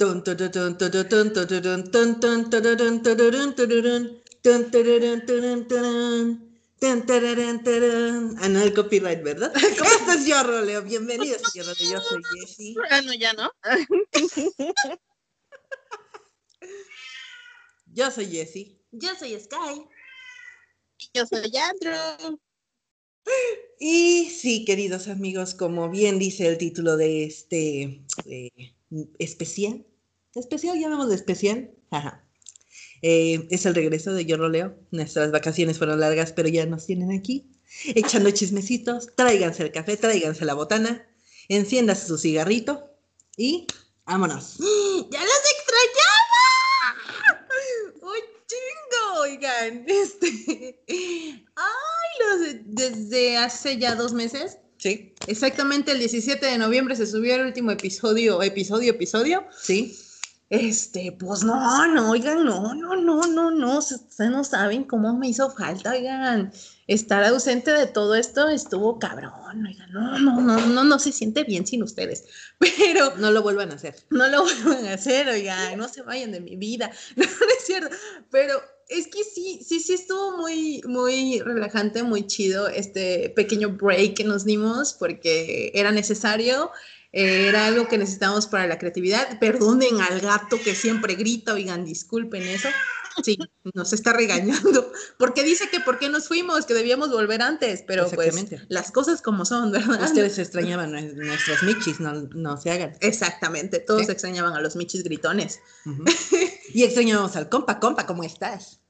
Ah, no, el copyright, ¿verdad? ¿Cómo estás, yo, Roleo? Bienvenido, señor Roleo. Yo soy Jessie. Ah, no, ya no. Yo soy Jessie. Yo soy Sky. Yo soy Andrew. Y sí, queridos amigos, como bien dice el título de este eh, especial, especial, llamamos de especial, Ajá. Eh, es el regreso de Yo Roleo. Nuestras vacaciones fueron largas, pero ya nos tienen aquí, echando chismecitos. Tráiganse el café, tráiganse la botana, enciéndase su cigarrito y vámonos. ¡Ya los extrañaba! ¡Un chingo! Oigan, este. ¡Ay! Los desde hace ya dos meses. Sí, Exactamente el 17 de noviembre se subió el último episodio, episodio, episodio. sí. Este, pues no, no, oigan, no, no, no, no, no, ustedes no saben cómo me hizo falta, oigan, estar ausente de todo esto estuvo cabrón, oigan, no, no, no, no, no se siente bien sin ustedes, pero No lo vuelvan a hacer. no lo vuelvan a hacer, oigan, no se vayan de mi vida, no, no es cierto, pero es que sí, sí, sí estuvo muy, muy relajante, muy chido este pequeño break que nos dimos porque era necesario. eh, Era algo que necesitábamos para la creatividad. Perdonen al gato que siempre grita, oigan, disculpen eso. Sí, nos está regañando. Porque dice que por qué nos fuimos, que debíamos volver antes, pero pues las cosas como son, ¿verdad? Ustedes extrañaban nue- nuestros michis, no, no se hagan. Exactamente, todos Sí. extrañaban a los michis gritones. Y extrañamos al compa, compa, ¿cómo estás?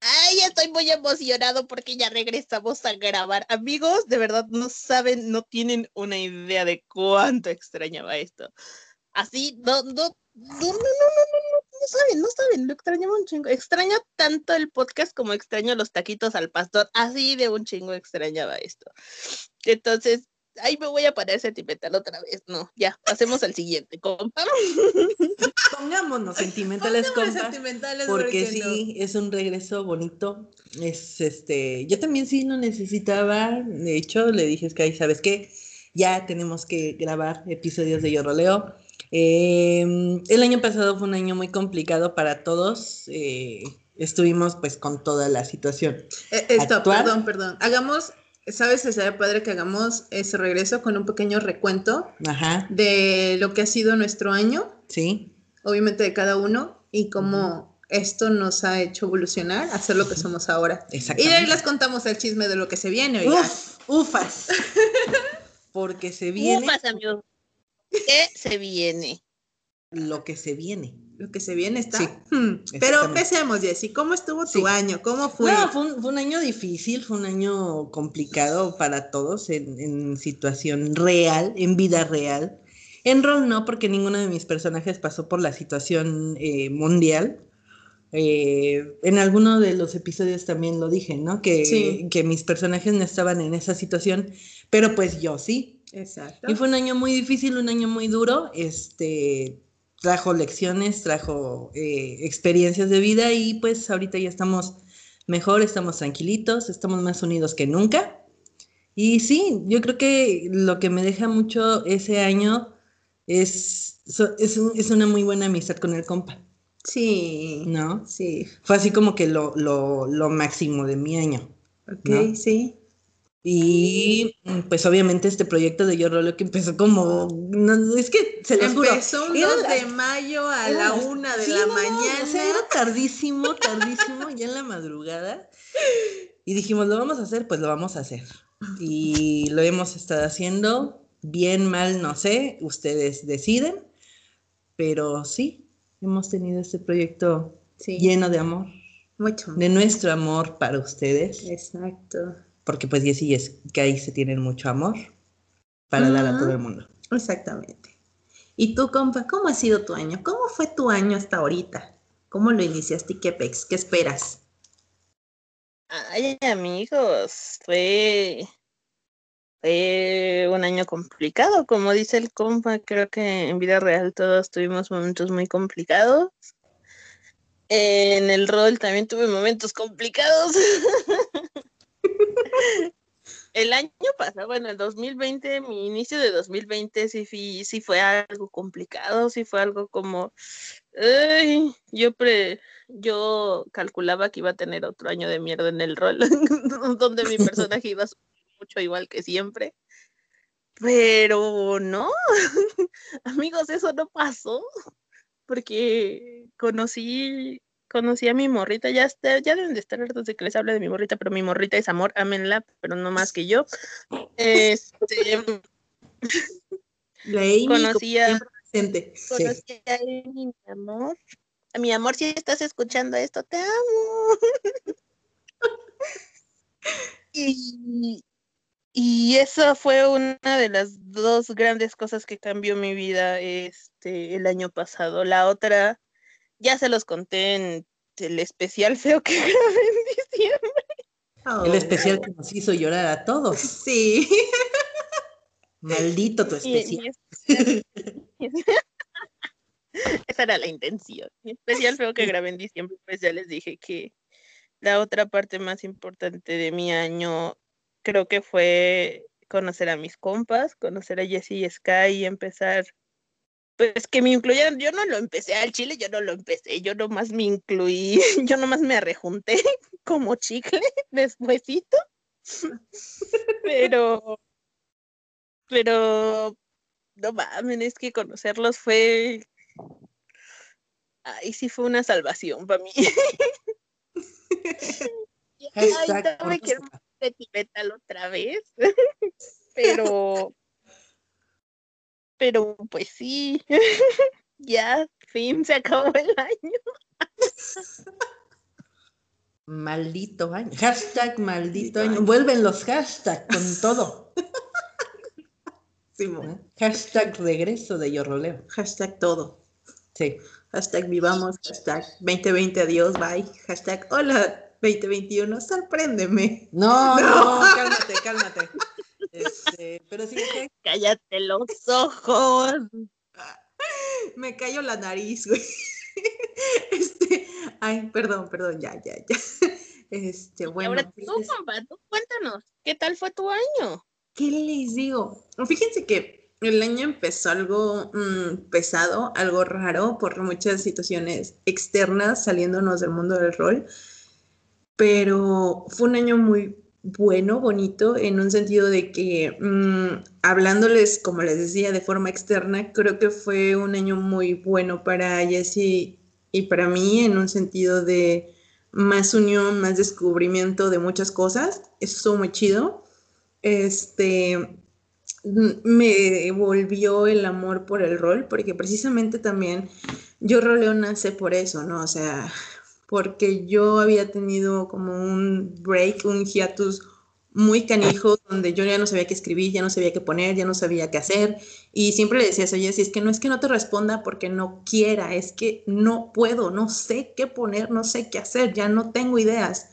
Ay, estoy muy emocionado porque ya regresamos a grabar. Amigos, de verdad no saben, no tienen una idea de cuánto extrañaba esto. Así, no, no, no, no, no, no, no, no, saben, no saben, lo extrañaba un chingo. Extraño tanto el podcast como extraño los taquitos al pastor. Así de un chingo extrañaba esto. Entonces, ahí me voy a poner sentimental otra vez. No, ya, pasemos al siguiente, compa. Pongámonos sentimentales, Pongámonos compa. sentimentales, Porque ¿por qué sí, es un regreso bonito. Es este, yo también sí lo necesitaba. De hecho, le dije es que ahí, ¿sabes qué? Ya tenemos que grabar episodios de Yo Roleo. Eh, el año pasado fue un año muy complicado para todos. eh, estuvimos pues con toda la situación. Eh, Esto, perdón, perdón. Hagamos, ¿sabes? Sería padre que hagamos ese regreso con un pequeño recuento Ajá, de lo que ha sido nuestro año, sí. Obviamente de cada uno, y cómo esto nos ha hecho evolucionar a ser lo que somos ahora. Y de ahí les contamos el chisme de lo que se viene. Uf, ufas. Porque se viene Ufas, amigos. ¿Qué se viene? lo que se viene. Lo que se viene está. Sí, Hmm. Pero empecemos, Jessy. ¿Cómo estuvo tu Sí. año? ¿Cómo fue? No, fue un, fue un año difícil, fue un año complicado para todos en, en situación real, en vida real. En rol no, porque ninguno de mis personajes pasó por la situación eh, mundial. Eh, en alguno de los episodios también lo dije, ¿no? Que, Sí. que mis personajes no estaban en esa situación, pero pues yo sí. Exacto. Y fue un año muy difícil, un año muy duro. Este trajo lecciones, trajo eh, experiencias de vida y pues ahorita ya estamos mejor, estamos tranquilitos, estamos más unidos que nunca. Y sí, yo creo que lo que me deja mucho ese año es, es, un- es una muy buena amistad con el compa, Sí. ¿no? Sí. Fue así como que lo, lo, lo máximo de mi año. Ok, ¿No? sí. Y pues obviamente este proyecto de Yo Rollo que empezó como, no, es que se los juro, Empezó un era 2 la- de mayo a era la 1 de sí, la no, mañana. o sea, era tardísimo, tardísimo, ya en la madrugada. Y dijimos, lo vamos a hacer, pues lo vamos a hacer. Y lo hemos estado haciendo, bien, mal, no sé, ustedes deciden. Pero sí, hemos tenido este proyecto Sí. lleno de amor, Mucho. de nuestro amor para ustedes. Exacto. Porque pues Jessy y Sky se tienen mucho amor para dar a todo el mundo. Exactamente. ¿Y tú, compa, cómo ha sido tu año? ¿Cómo fue tu año hasta ahorita? ¿Cómo lo iniciaste y qué pex? ¿Qué esperas? Ay, amigos, fue, fue un año complicado, como dice el compa, creo que en vida real todos tuvimos momentos muy complicados. En el rol también tuve momentos complicados. el año pasado, bueno, el 2020, mi inicio de 2020 sí, sí fue algo complicado, sí fue algo como, yo pre, yo calculaba que iba a tener otro año de mierda en el rol, donde mi personaje iba a mucho igual que siempre. Pero no, amigos, eso no pasó, porque conocí conocí a mi morrita, ya, está, ya deben de estar hartos de que les hable de mi morrita, pero mi morrita es amor, ámenla, pero no más que yo. Este, conocí a, conocí a mi amor. A mi amor, si estás escuchando esto, te amo. y, y eso fue una de las dos grandes cosas que cambió mi vida este el año pasado. La otra ya se los conté en el especial feo que grabé en diciembre. el especial que nos hizo llorar a todos. Sí. Maldito tu especial. Esa era la intención. El especial feo que grabé en diciembre, pues ya les dije que la otra parte más importante de mi año creo que fue conocer a mis compas, conocer a Jessie y Sky y empezar pues que me incluyeran, yo no lo empecé al chile, yo no lo empecé, yo nomás me incluí, yo nomás me arrejunté como chicle despuésito, pero, pero, no mames, es que conocerlos fue, ahí sí fue una salvación para mí. Ay, quiero de otra vez, pero pero pues sí, ya, fin, se acabó el año. Maldito año. Hashtag maldito año. Vuelven los hashtags con todo. Hashtag regreso de Yo Roleo. Hashtag todo. Sí. Hashtag vivamos. Hashtag 2020 adiós, bye. Hashtag hola 2021, sorpréndeme. No, no, no cálmate, cálmate. Este, pero sí, Cállate los ojos. Me cayó la nariz, güey. Este, ay, perdón, perdón, ya, ya, ya. Este, bueno. ahora tú, tú cuéntanos, ¿qué tal fue tu año? ¿Qué les digo? Fíjense que el año empezó algo mm, pesado, algo raro por muchas situaciones externas saliéndonos del mundo del rol, pero fue un año muy bueno, bonito, en un sentido de que mm, hablándoles, como les decía, de forma externa, creo que fue un año muy bueno para Jessie y para mí, en un sentido de más unión, más descubrimiento de muchas cosas. Eso estuvo muy chido. Este, me volvió el amor por el rol, porque precisamente también yo roleo nace por eso, ¿no? O sea, porque yo había tenido como un break, un hiatus muy canijo, donde yo ya no sabía qué escribir, ya no sabía qué poner, ya no sabía qué hacer. Y siempre le decía, oye, si es que no es que no te responda porque no quiera, es que no puedo, no sé qué poner, no sé qué hacer, ya no tengo ideas.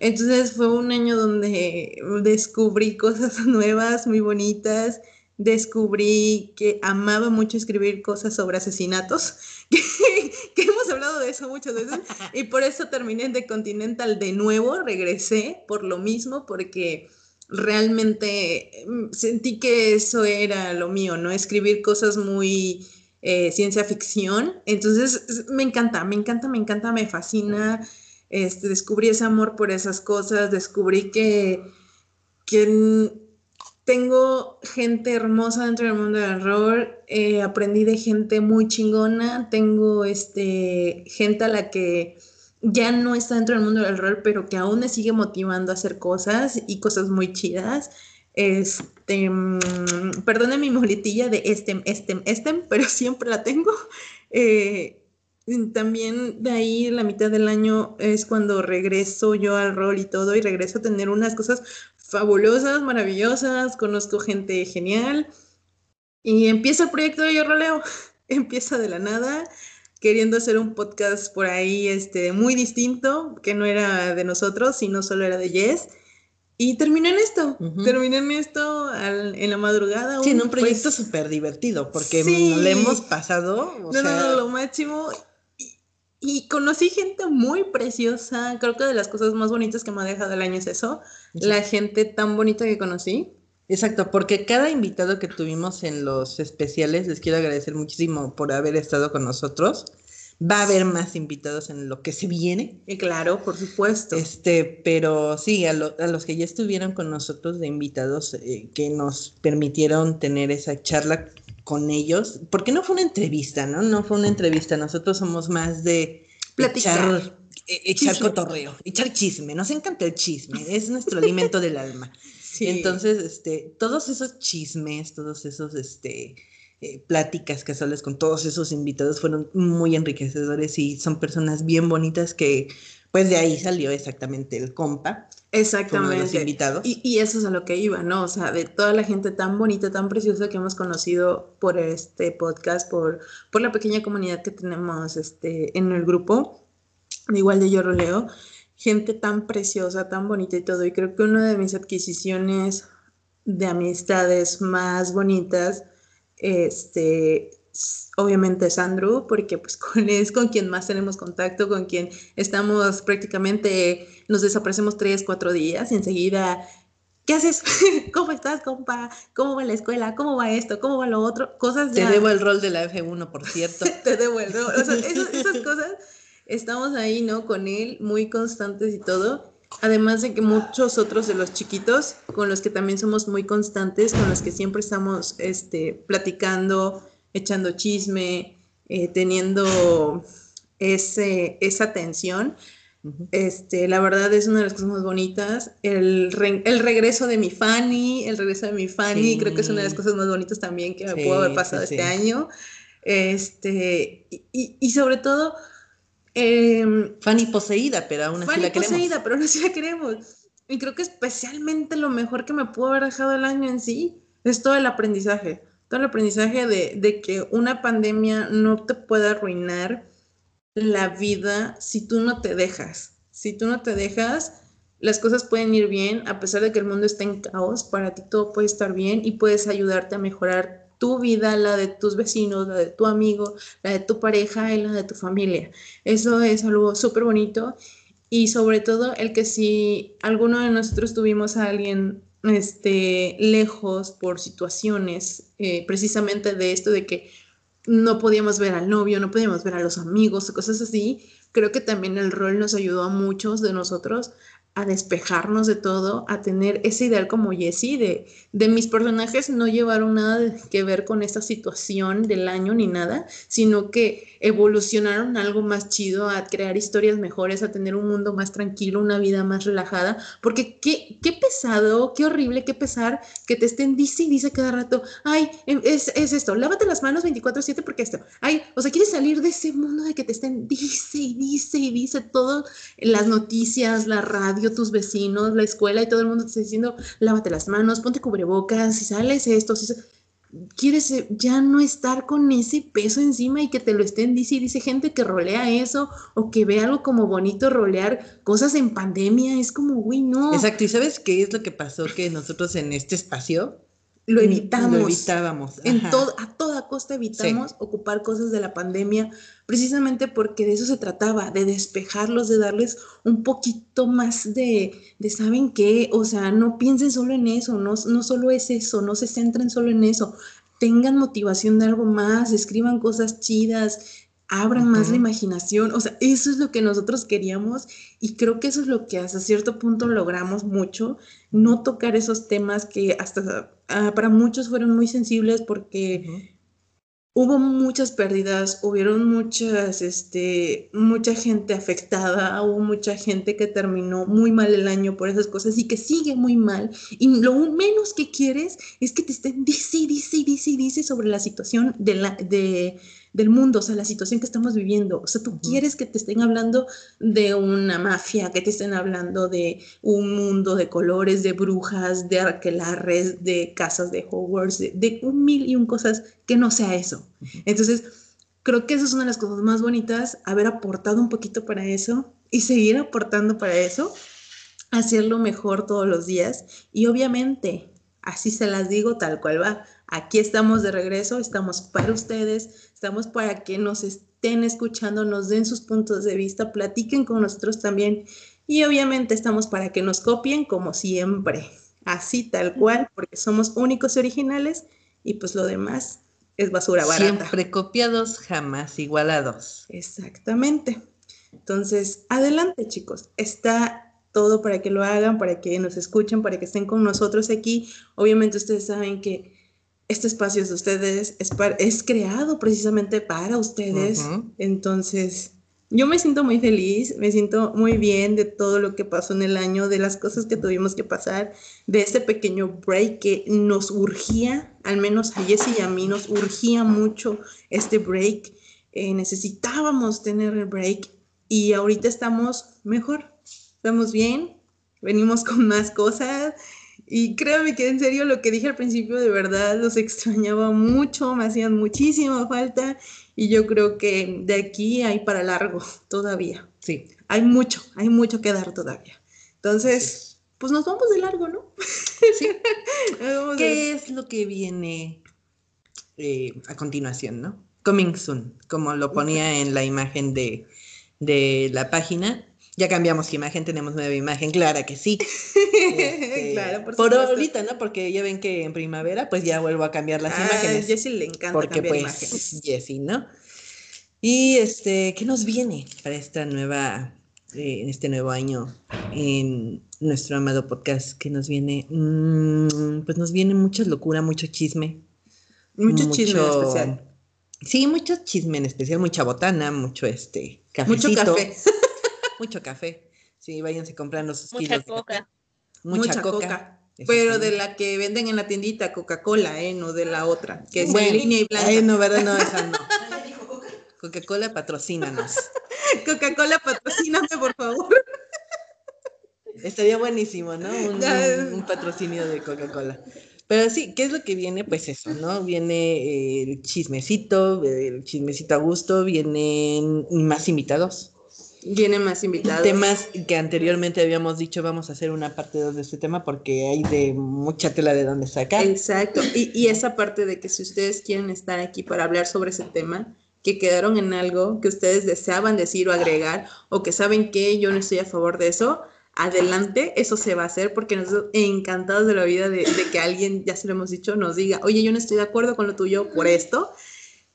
Entonces fue un año donde descubrí cosas nuevas, muy bonitas, descubrí que amaba mucho escribir cosas sobre asesinatos, que, hemos hablado de eso muchas veces, y por eso terminé de Continental de nuevo, regresé por lo mismo, porque realmente mm, sentí que eso era lo mío, ¿no? Escribir cosas muy eh, ciencia ficción, entonces me encanta, me encanta, me encanta, me fascina, este, descubrí ese amor por esas cosas, descubrí que, que tengo gente hermosa dentro del mundo del rol, eh, aprendí de gente muy chingona, tengo este, gente a la que ya no está dentro del mundo del rol, pero que aún me sigue motivando a hacer cosas y cosas muy chidas. Este, mm, perdone mi muletilla de estem, estem, estem, pero siempre la tengo. Eh, también de ahí la mitad del año es cuando regreso yo al rol y todo y regreso a tener unas cosas fabulosas, maravillosas, conozco gente genial y empieza el proyecto de Yo Roleo, empieza de la nada, queriendo hacer un podcast por ahí este, muy distinto, que no era de nosotros, sino solo era de Jess. Y terminé en esto, terminé en esto en la madrugada. Sí, en un proyecto súper divertido, porque le hemos pasado. no, no, no, lo máximo. y conocí gente muy preciosa. Creo que de las cosas más bonitas que me ha dejado el año es eso. La gente tan bonita que conocí. Exacto, porque cada invitado que tuvimos en los especiales, les quiero agradecer muchísimo por haber estado con nosotros. Va a haber más invitados en lo que se viene. Y claro, por supuesto. Este, pero sí, a, los que ya estuvieron con nosotros de invitados eh, que nos permitieron tener esa charla con ellos, porque no fue una entrevista, ¿no? No fue una entrevista. Nosotros somos más de platicar, echar, e, echar cotorreo, echar chisme. Nos encanta el chisme, es nuestro alimento del alma. Entonces, este, todos esos chismes, todos esos, este, eh, pláticas casuales con todos esos invitados fueron muy enriquecedores y son personas bien bonitas que, pues de ahí salió exactamente el compa. Exactamente. invitados. Y, y, eso es a lo que iba, ¿no? O sea, de toda la gente tan bonita, tan preciosa que hemos conocido por este podcast, por, por la pequeña comunidad que tenemos este, en el grupo, igual de Yo Roleo, gente tan preciosa, tan bonita y todo. Y creo que una de mis adquisiciones de amistades más bonitas, este, obviamente es Andrew, porque pues con, es con quien más tenemos contacto, con quien estamos prácticamente, nos desaparecemos tres, cuatro días y enseguida, ¿qué haces? ¿Cómo estás, compa? ¿Cómo va la escuela? ¿Cómo va esto? ¿Cómo va lo otro? Cosas Te debo el rol de la F1, por cierto. Te debo el rol. O sea, esas cosas estamos ahí, ¿no? Con él, muy constantes y todo. Además de que muchos otros de los chiquitos, con los que también somos muy constantes, con los que siempre estamos este, platicando, echando chisme, eh, teniendo ese, esa tensión. Este, la verdad es una de las cosas más bonitas. El, el regreso de mi Fanny, el regreso de mi Fanny, creo que es una de las cosas más bonitas también que me pudo haber pasado este año. Este, y, y sobre todo, eh, Fanny poseída, pero aún así la queremos. poseída, pero aún así la queremos. Y creo que especialmente lo mejor que me pudo haber dejado el año en sí es todo el aprendizaje. Todo el aprendizaje de, de que una pandemia no te puede arruinar la vida si tú no te dejas. Si tú no te dejas, las cosas pueden ir bien, a pesar de que el mundo está en caos, para ti todo puede estar bien y puedes ayudarte a mejorar tu vida, la de tus vecinos, la de tu amigo, la de tu pareja y la de tu familia. Eso es algo súper bonito y sobre todo el que si alguno de nosotros tuvimos a alguien este, lejos por situaciones eh, precisamente de esto de que no podíamos ver al novio, no podíamos ver a los amigos, cosas así, creo que también el rol nos ayudó a muchos de nosotros a despejarnos de todo, a tener ese ideal como Jessie, de, de mis personajes no llevaron nada que ver con esta situación del año ni nada, sino que evolucionaron algo más chido, a crear historias mejores, a tener un mundo más tranquilo, una vida más relajada, porque qué, qué pesado, qué horrible, qué pesar que te estén dice y dice cada rato, ay, em, es, es esto, lávate las manos 24/7 porque esto, ay, o sea, quieres salir de ese mundo de que te estén dice y dice y dice todo, las noticias, la radio, tus vecinos, la escuela y todo el mundo te está diciendo, lávate las manos, ponte cubrebocas, si sales esto, si quieres eh, ya no estar con ese peso encima y que te lo estén dice y dice gente que rolea eso o que ve algo como bonito rolear cosas en pandemia, es como, uy, no. Exacto, ¿y sabes qué es lo que pasó? Que nosotros en este espacio lo evitamos. Lo evitábamos. En todo, a toda costa evitamos ocupar cosas de la pandemia, precisamente porque de eso se trataba, de despejarlos, de darles un poquito más de, de ¿saben qué? O sea, no piensen solo en eso, no, no solo es eso, no se centren solo en eso, tengan motivación de algo más, escriban cosas chidas, abran más la imaginación, o sea, eso es lo que nosotros queríamos y creo que eso es lo que hasta cierto punto logramos mucho, no tocar esos temas que hasta ah, para muchos fueron muy sensibles porque hubo muchas pérdidas, hubieron muchas, este, mucha gente afectada, hubo mucha gente que terminó muy mal el año por esas cosas y que sigue muy mal. Y lo menos que quieres es que te estén dice, dice, dice, dice sobre la situación de la, de del mundo, o sea, la situación que estamos viviendo. O sea, tú quieres que te estén hablando de una mafia, que te estén hablando de un mundo de colores, de brujas, de arquelarres, de casas de Hogwarts, de, un mil y un cosas que no sea eso. Entonces, creo que esa es una de las cosas más bonitas, haber aportado un poquito para eso y seguir aportando para eso, hacerlo mejor todos los días y obviamente Así se las digo tal cual va. Aquí estamos de regreso, estamos para ustedes, estamos para que nos estén escuchando, nos den sus puntos de vista, platiquen con nosotros también y obviamente estamos para que nos copien como siempre, así tal cual, porque somos únicos y originales y pues lo demás es basura barata. Siempre copiados, jamás igualados. Exactamente. Entonces, adelante chicos, está todo para que lo hagan, para que nos escuchen, para que estén con nosotros aquí. Obviamente ustedes saben que este espacio es de ustedes, es, es creado precisamente para ustedes. Entonces, yo me siento muy feliz, me siento muy bien de todo lo que pasó en el año, de las cosas que tuvimos que pasar, de este pequeño break que nos urgía, al menos a Jessie y a mí nos urgía mucho este break. Eh, necesitábamos tener el break y ahorita estamos mejor, estamos bien, venimos con más cosas y créanme que en serio lo que dije al principio de verdad los extrañaba mucho, me hacían muchísima falta y yo creo que de aquí hay para largo todavía. Sí, hay mucho, hay mucho que dar todavía. Entonces, pues nos vamos de largo, ¿no? Sí. ¿Qué es lo que viene eh, a continuación, no? Coming soon, como lo ponía en la imagen de, de la página. Ya cambiamos imagen, tenemos nueva imagen, clara que sí. Este, claro, por, por ahorita, ¿no? Porque ya ven que en primavera, pues ya vuelvo a cambiar las ah, imágenes. Jessie le encanta porque, cambiar pues, imágenes. Jessie, ¿no? Y este, ¿qué nos viene para esta nueva, eh, este nuevo año en nuestro amado podcast? ¿Qué nos viene? Mm, pues nos viene mucha locura, mucho chisme. Mucho, chisme en especial. Sí, mucho chisme en especial, mucha botana, mucho este, cafecito. Mucho café. mucho café. Sí, váyanse comprando sus Mucha coca. Mucha, coca. Pero de la que venden en la tiendita, Coca-Cola, ¿eh? No de la otra, que es en línea y blanca. no, ¿verdad? No, esa no. Coca-Cola, patrocínanos. Coca-Cola, patrocíname, por favor. Estaría buenísimo, ¿no? Un, patrocinio de Coca-Cola. Pero sí, ¿qué es lo que viene? Pues eso, ¿no? Viene el chismecito, el chismecito a gusto, vienen más invitados. Vienen más invitados. Temas que anteriormente habíamos dicho, vamos a hacer una parte 2 de este tema porque hay de mucha tela de dónde sacar. Exacto. Y, y esa parte de que si ustedes quieren estar aquí para hablar sobre ese tema, que quedaron en algo que ustedes deseaban decir o agregar, o que saben que yo no estoy a favor de eso, adelante, eso se va a hacer porque nosotros encantados de la vida de, de que alguien, ya se lo hemos dicho, nos diga, oye, yo no estoy de acuerdo con lo tuyo por esto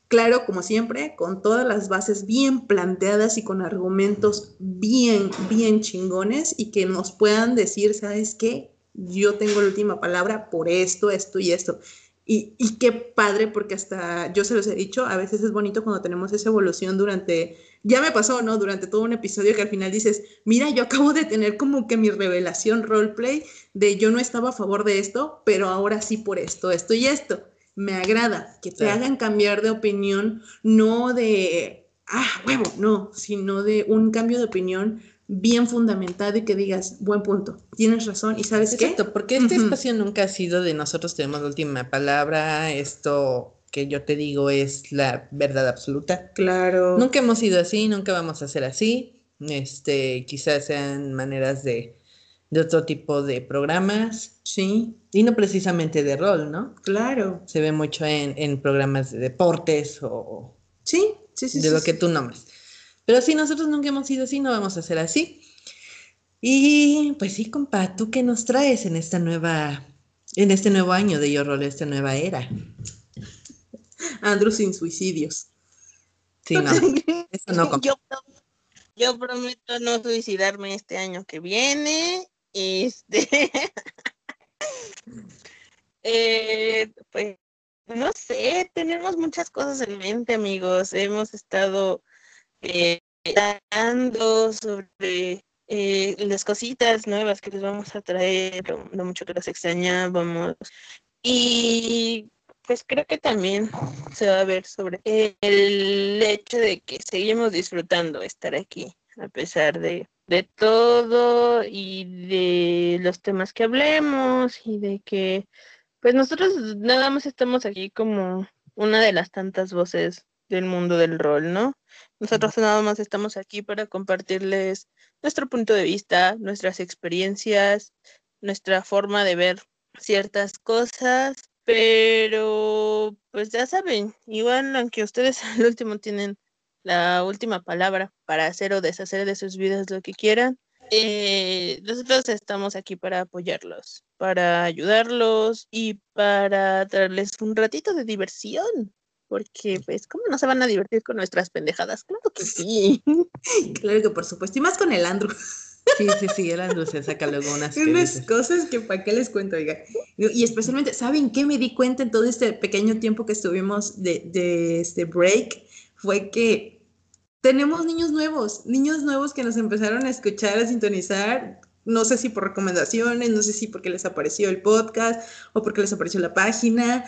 Claro, como siempre, con todas las bases bien planteadas y con argumentos bien, bien chingones y que nos puedan decir, ¿sabes qué? Yo tengo la última palabra por esto, esto y esto. Y, qué padre, porque hasta yo se los he dicho, a veces es bonito cuando tenemos esa evolución durante, ya me pasó, ¿no? Durante todo un episodio que al final dices, mira, yo acabo de tener como que mi revelación roleplay de yo no estaba a favor de esto, pero ahora sí por esto, esto y esto me agrada, que te hagan cambiar de opinión, no de, ah, huevo, no, sino de un cambio de opinión bien fundamentado y que digas, buen punto, tienes razón y sabes qué. Exacto, porque este espacio nunca ha sido de nosotros tenemos la última palabra, esto que yo te digo es la verdad absoluta. Claro. Nunca hemos sido así, nunca vamos a ser así. Este, quizás sean maneras de de otro tipo de programas. Sí. Y no precisamente de rol, ¿no? Claro. Se ve mucho en, programas de deportes o... Sí, sí, sí. De lo que tú nombres. Pero sí, nosotros nunca hemos sido así, no vamos a ser así. Y pues sí, compa, ¿tú qué nos traes en esta nueva, en este nuevo año de Yo Rol, esta nueva era? Andrew sin suicidios. Sí, no. Eso no, yo, yo prometo no suicidarme este año que viene este, eh, pues, no sé, tenemos muchas cosas en mente, amigos. Hemos estado eh, sobre eh, las cositas nuevas que les vamos a traer, lo, mucho que las extrañábamos. Y pues creo que también se va a ver sobre el hecho de que seguimos disfrutando estar aquí, a pesar de de todo y de los temas que hablemos y de que pues nosotros nada más estamos aquí como una de las tantas voces del mundo del rol, ¿no? Nosotros nada más estamos aquí para compartirles nuestro punto de vista, nuestras experiencias, nuestra forma de ver ciertas cosas, pero pues ya saben, igual aunque ustedes al último tienen la última palabra para hacer o deshacer de sus vidas lo que quieran, eh, nosotros estamos aquí para apoyarlos, para ayudarlos y para darles un ratito de diversión. Porque, pues, ¿cómo no se van a divertir con nuestras pendejadas? Claro que sí. claro que por supuesto. Y más con el Andrew. Sí, sí, sí, el Andrew se saca luego unas, unas cosas que para qué les cuento, oiga. Y especialmente, ¿saben qué me di cuenta en todo este pequeño tiempo que estuvimos de, de este break? Fue que tenemos niños nuevos, niños nuevos que nos empezaron a escuchar, a sintonizar, no sé si por recomendaciones, no sé si porque les apareció el podcast o porque les apareció la página,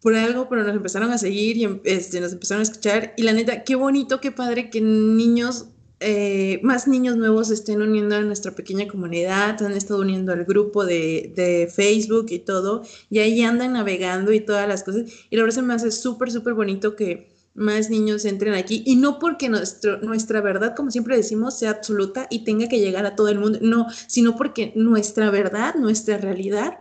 por algo, pero nos empezaron a seguir y em, este, nos empezaron a escuchar. Y la neta, qué bonito, qué padre que niños, eh, más niños nuevos estén uniendo a nuestra pequeña comunidad, han estado uniendo al grupo de, de Facebook y todo, y ahí andan navegando y todas las cosas. Y la verdad se me hace súper, súper bonito que más niños entren aquí y no porque nuestro, nuestra verdad, como siempre decimos, sea absoluta y tenga que llegar a todo el mundo, no, sino porque nuestra verdad, nuestra realidad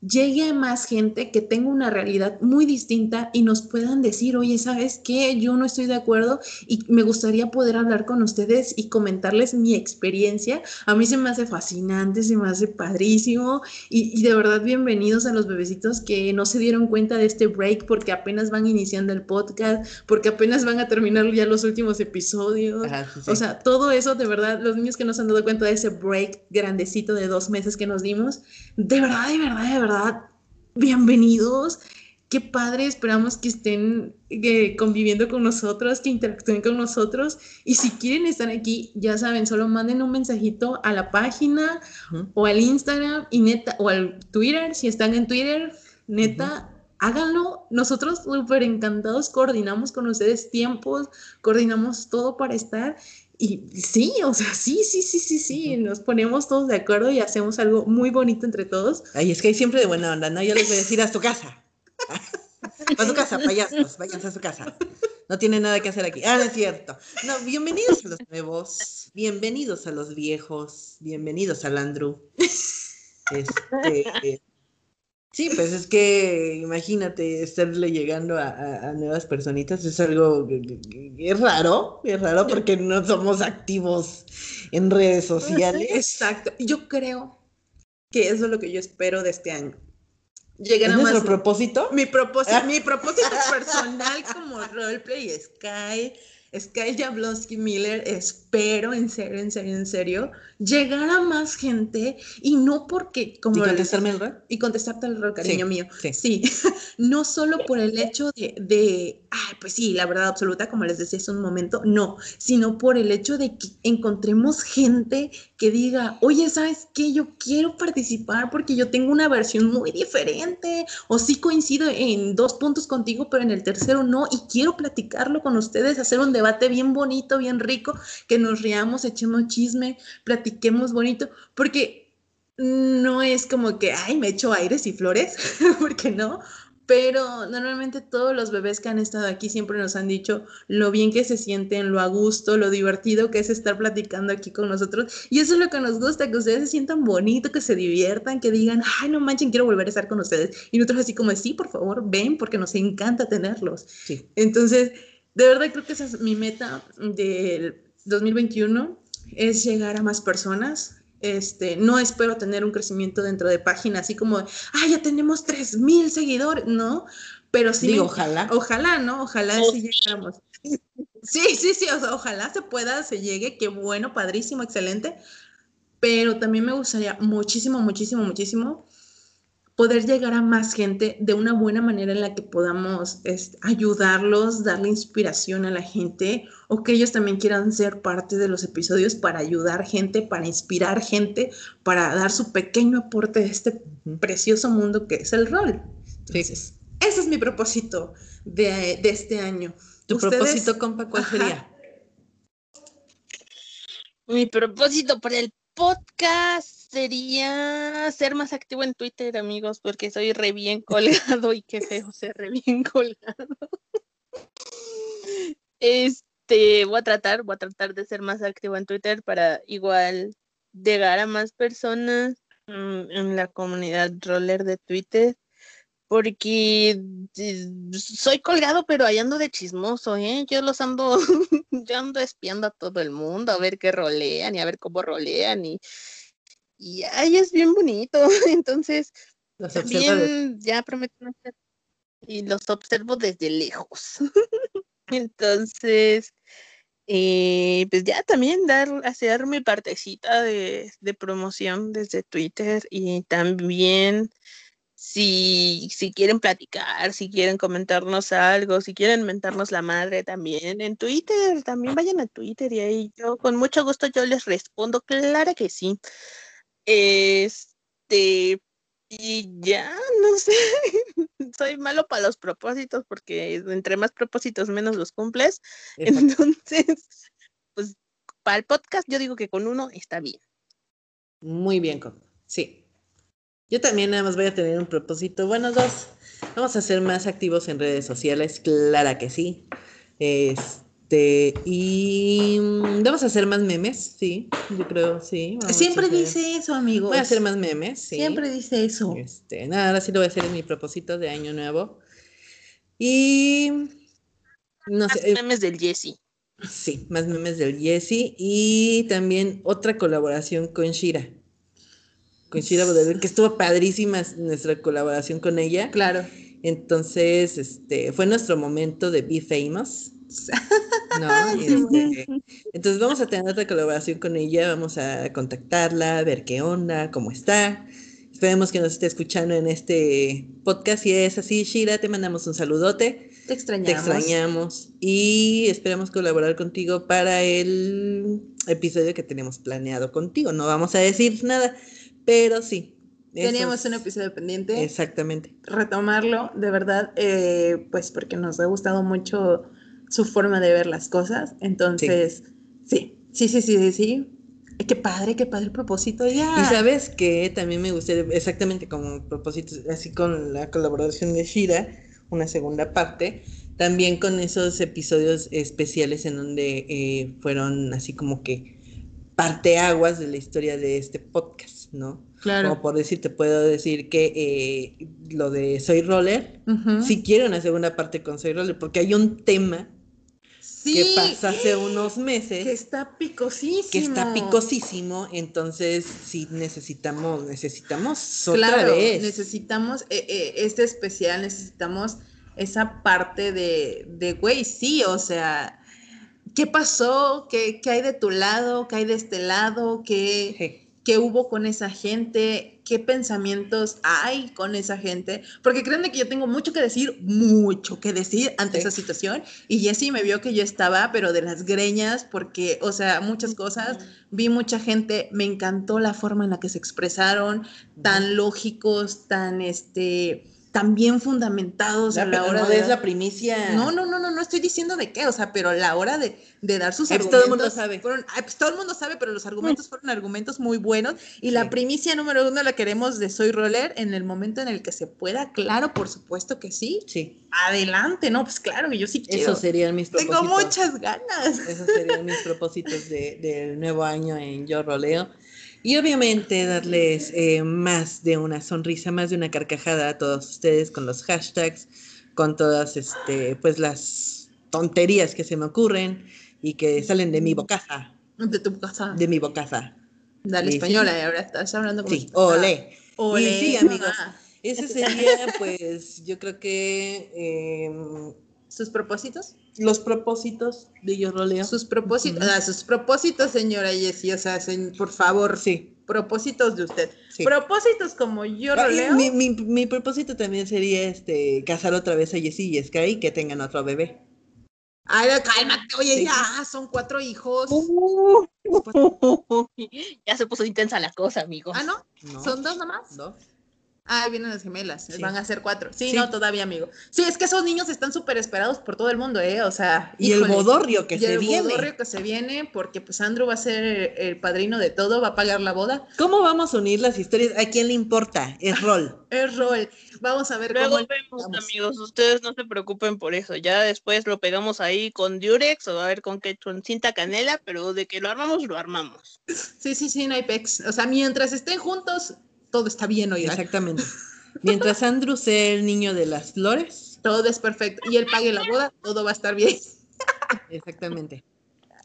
llegue a más gente que tenga una realidad muy distinta y nos puedan decir, oye, ¿sabes qué? Yo no estoy de acuerdo y me gustaría poder hablar con ustedes y comentarles mi experiencia. A mí se me hace fascinante, se me hace padrísimo y, de verdad bienvenidos a los bebecitos que no se dieron cuenta de este break porque apenas van iniciando el podcast, porque apenas van a terminar ya los últimos episodios. O sea, todo eso, de verdad, los niños que no se han dado cuenta de ese break grandecito de dos meses que nos dimos, de verdad, de verdad, de verdad bienvenidos. Qué padre, esperamos que estén eh, conviviendo con nosotros, que interactúen con nosotros. Y si quieren estar aquí, ya saben, solo manden un mensajito a la página o al Instagram y neta, o al Twitter, si están en Twitter, neta, háganlo. Nosotros súper encantados coordinamos con ustedes tiempos, coordinamos todo para estar. Y sí, o sea, sí, sí, sí, sí, sí, nos ponemos todos de acuerdo y hacemos algo muy bonito entre todos. Ay, es que hay siempre de buena onda, ¿no? Yo les voy a decir a su casa. A su casa, payasos, váyanse a su casa. No tiene nada que hacer aquí. Ah, no es cierto. No, bienvenidos a los nuevos, bienvenidos a los viejos, bienvenidos al Andrew. Este, Sí, pues es que imagínate estarle llegando a, nuevas personitas, es algo es raro, es raro porque no somos activos en redes sociales. Exacto, yo creo que eso es lo que yo espero de este año. Llegar ¿Es nuestro propósito? Mi propósito, mi propósito personal como roleplay Sky Sky Jablonski Miller, espero, en serio, en serio, en serio, llegar a más gente y no porque... Como ¿Y contestarme el rol? Y contestarte el rol, cariño mío. Sí. no solo por el hecho de, de, ay, pues sí, la verdad absoluta, como les decía hace un momento, no, sino por el hecho de que encontremos gente que diga, oye, ¿sabes qué? Yo quiero participar porque yo tengo una versión muy diferente o sí coincido en dos puntos contigo, pero en el tercero no y quiero platicarlo con ustedes, hacer un debate bien bonito, bien rico, que nos riamos, echemos chisme, platiquemos bonito, porque no es como que, ay, me echo aires y flores, porque no, pero normalmente todos los bebés que han estado aquí siempre nos han dicho lo bien que se sienten, lo a gusto, lo divertido que es estar platicando aquí con nosotros. Y eso es lo que nos gusta, que ustedes se sientan bonito, que se diviertan, que digan, ay, no manchen, quiero volver a estar con ustedes. Y nosotros así como, sí, por favor, ven, porque nos encanta tenerlos. Sí. Entonces, de verdad creo que esa es mi meta del 2021, es llegar a más personas, este, no espero tener un crecimiento dentro de página así como, ah, ya tenemos 3000 seguidores, no, pero sí. ojalá. Ojalá, ¿no? Ojalá sí llegáramos. Sí, sí, sí, ojalá se pueda, se llegue, qué bueno, padrísimo, excelente. Pero también me gustaría muchísimo, muchísimo, muchísimo poder llegar a más gente de una buena manera en la que podamos este, ayudarlos, darle inspiración a la gente o que ellos también quieran ser parte de los episodios para ayudar gente, para inspirar gente, para dar su pequeño aporte de este precioso mundo que es el rol. Entonces, ese es mi propósito de, este año. ¿Tu propósito, compa, cuál sería? Mi propósito para el podcast sería ser más activo en Twitter, amigos, porque soy re bien colgado y qué feo ser re bien colgado. Este, voy a tratar, voy a tratar de ser más activo en Twitter para igual llegar a más personas mm, en la comunidad roller de Twitter porque eh, soy colgado, pero ahí ando de chismoso, ¿eh? Yo los ando, yo ando espiando a todo el mundo a ver qué rolean y a ver cómo rolean y, y ay, es bien bonito. Entonces, también ya prometo y los observo desde lejos. Entonces, eh, pues ya también dar, hacer mi partecita de, de promoción desde Twitter y también si, si quieren platicar, si quieren comentarnos algo, si quieren mentarnos la madre también en Twitter, también vayan a Twitter y ahí yo con mucho gusto yo les respondo, claro que sí. Este, y ya, no sé, soy malo para los propósitos porque entre más propósitos menos los cumples. Entonces, pues para el podcast yo digo que con uno está bien. Muy bien, sí. Yo también nada más voy a tener un propósito. Bueno, dos. Vamos a ser más activos en redes sociales, clara que sí. Este, y mm, vamos a hacer más memes, sí, yo creo, sí. Siempre dice eso, amigo. Voy a hacer más memes, sí. Siempre dice eso. Este, nada, ahora sí lo voy a hacer en mi propósito de año nuevo. Y no más memes del Jesse. Sí, más memes del Jesse y también otra colaboración con Shira con Shira que estuvo padrísima nuestra colaboración con ella. Claro. Entonces, este, fue nuestro momento de Be Famous. ¿No? Este, entonces vamos a tener otra colaboración con ella, vamos a contactarla, ver qué onda, cómo está. Esperemos que nos esté escuchando en este podcast. Si es así, Shira, te mandamos un saludote. Te extrañamos. Te extrañamos. Y esperamos colaborar contigo para el episodio que tenemos planeado contigo. No vamos a decir nada, pero sí. Teníamos un episodio pendiente. Exactamente. Retomarlo, de verdad, eh, pues porque nos ha gustado mucho su forma de ver las cosas. Entonces, sí, sí, sí, sí, sí, sí. Qué padre, qué padre el propósito ya. Y sabes que también me gustaría, exactamente como propósito, así con la colaboración de Shira, una segunda parte, también con esos episodios especiales en donde eh, fueron así como que parteaguas de la historia de este podcast. ¿no? Claro. Como por decir, te puedo decir que eh, lo de Soy Roller, si quiero una segunda parte con Soy Roller, porque hay un tema que pasa hace unos meses. Que está picosísimo. Que está picosísimo, entonces sí necesitamos, necesitamos otra vez. Necesitamos eh, eh, este especial, necesitamos esa parte de, de, güey, sí, o sea, ¿qué pasó? ¿Qué, ¿Qué, hay de tu lado? ¿Qué hay de este lado? ¿Qué, qué hubo con esa gente, qué pensamientos hay con esa gente, porque créanme que yo tengo mucho que decir, mucho que decir ante esa situación, y Jessie me vio que yo estaba, pero de las greñas, porque, o sea, muchas cosas, vi mucha gente, me encantó la forma en la que se expresaron, tan lógicos, tan, este, también fundamentados a la hora no de... es la primicia. No, no, no, no, no estoy diciendo de qué, o sea, pero la hora de, de dar sus argumentos... Todo el mundo sabe. Fueron, pues todo el mundo sabe, pero los argumentos fueron argumentos muy buenos y la primicia número uno la queremos de Soy Roller en el momento en el que se pueda, claro, por supuesto que sí. Sí. Adelante, no, pues claro yo sí quiero. Esos serían mis propósitos. Tengo muchas ganas. Esos serían mis propósitos de, del nuevo año en Yo Roleo. Y obviamente darles eh, más de una sonrisa, más de una carcajada a todos ustedes con los hashtags, con todas este, pues las tonterías que se me ocurren y que salen de mi bocaza. De tu bocaza. De mi bocaza. Dale española, y ahora estás hablando como. Sí, ole. Ole. Y sí, amigos. Ese sería, pues, yo creo que. Eh, ¿Sus propósitos? Los propósitos de Yo Roleo. Sus propósitos, ah, sus propósitos, señora Jessie, o sea, por favor. Sí. Propósitos de usted. Propósitos como Yo ah, Roleo. Mi, mi, mi, propósito también sería este casar otra vez a Jessie y Sky y que tengan otro bebé. Ay, cálmate, oye, ya, son cuatro hijos. ya se puso intensa la cosa, amigo. Ah, ¿no? ¿Son dos nomás? Dos. Ah, vienen las gemelas, van a ser cuatro. Sí, no, todavía, amigo. Sí, es que esos niños están súper esperados por todo el mundo, ¿eh? O sea. Y el bodorrio que y se el viene. El bodorrio que se viene, porque pues Andrew va a ser el padrino de todo, va a pagar la boda. ¿Cómo vamos a unir las historias? ¿A quién le importa? Es rol. es rol. Vamos a ver Luego vemos, amigos. Ustedes no se preocupen por eso. Ya después lo pegamos ahí con Durex o a ver con qué, con cinta canela, pero de que lo armamos, lo armamos. Sí, sí, sí, no hay pex. O sea, mientras estén juntos, todo está bien, oiga. Exactamente. Mientras Andrew sea el niño de las flores. Todo es perfecto. Y él pague la boda, todo va a estar bien. Exactamente.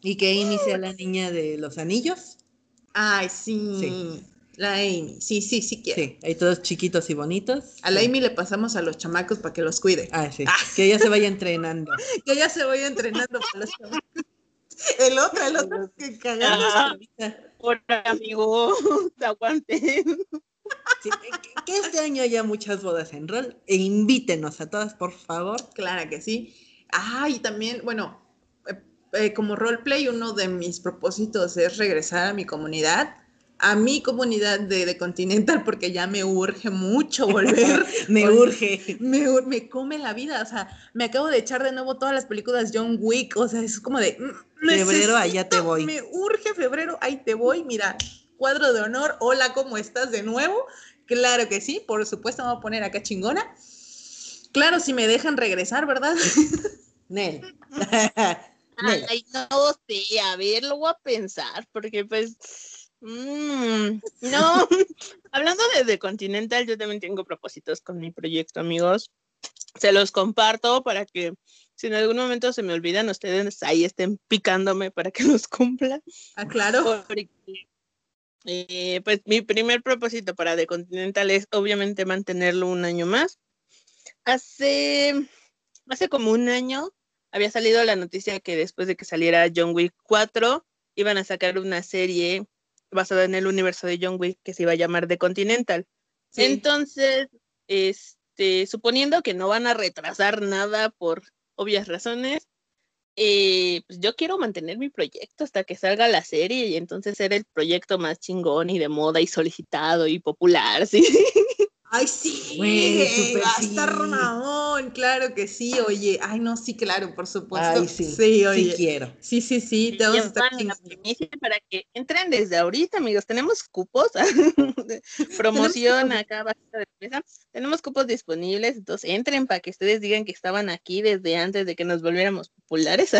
Y que Amy sea la niña de los anillos. Ay, sí. Sí. La Amy. Sí, sí, sí quiero. Sí, hay todos chiquitos y bonitos. A la Sí. Amy le pasamos a los chamacos para que los cuide. Ah, sí. Que ella se vaya entrenando. Que ya se vaya entrenando para los chamacos. El otro, el otro que cagamos. Ah, Hola, amigo, aguante. Sí, que- este año haya muchas bodas en rol e invítenos a todas, por favor. Claro que sí. Ah, y también, bueno, eh, eh, como roleplay, uno de mis propósitos es regresar a mi comunidad, a mi comunidad de, de Continental, porque ya me urge mucho volver. Me Oye, urge. Me, me come la vida, o sea, me acabo de echar de nuevo todas las películas John Wick, o sea, es como de... mm, Febrero, allá te voy. Me urge febrero, ahí te voy, mira, cuadro de honor, hola, ¿cómo estás de nuevo? Claro que sí, por supuesto, me voy a poner acá chingona. Claro, si me dejan regresar, ¿verdad? Nel. Nel. Ay, no sé, a ver, lo voy a pensar, porque pues, mm, no, hablando de, de Continental, yo también tengo propósitos con mi proyecto, amigos. Se los comparto para que si en algún momento se me olvidan, ustedes ahí estén picándome para que los cumpla. Ah, claro. Porque, eh, pues mi primer propósito para The Continental es obviamente mantenerlo un año más. Hace, hace como un año había salido la noticia que después de que saliera John Wick 4 iban a sacar una serie basada en el universo de John Wick que se iba a llamar The Continental. Sí. Entonces, este, suponiendo que no van a retrasar nada por obvias razones, eh, pues yo quiero mantener mi proyecto hasta que salga la serie y entonces ser el proyecto más chingón y de moda y solicitado y popular, ¿sí? Ay, sí, Güey, súper va a estar sí. mamón, claro que sí, oye. Ay, no, sí, claro, por supuesto. Ay, sí. Sí, Sí, oye. quiero. Sí, sí, sí, te vamos a estar la primicia para que entren desde ahorita, amigos. Tenemos cupos promoción acá bajita de mesa. Tenemos cupos disponibles, entonces entren para que ustedes digan que estaban aquí desde antes de que nos volviéramos populares.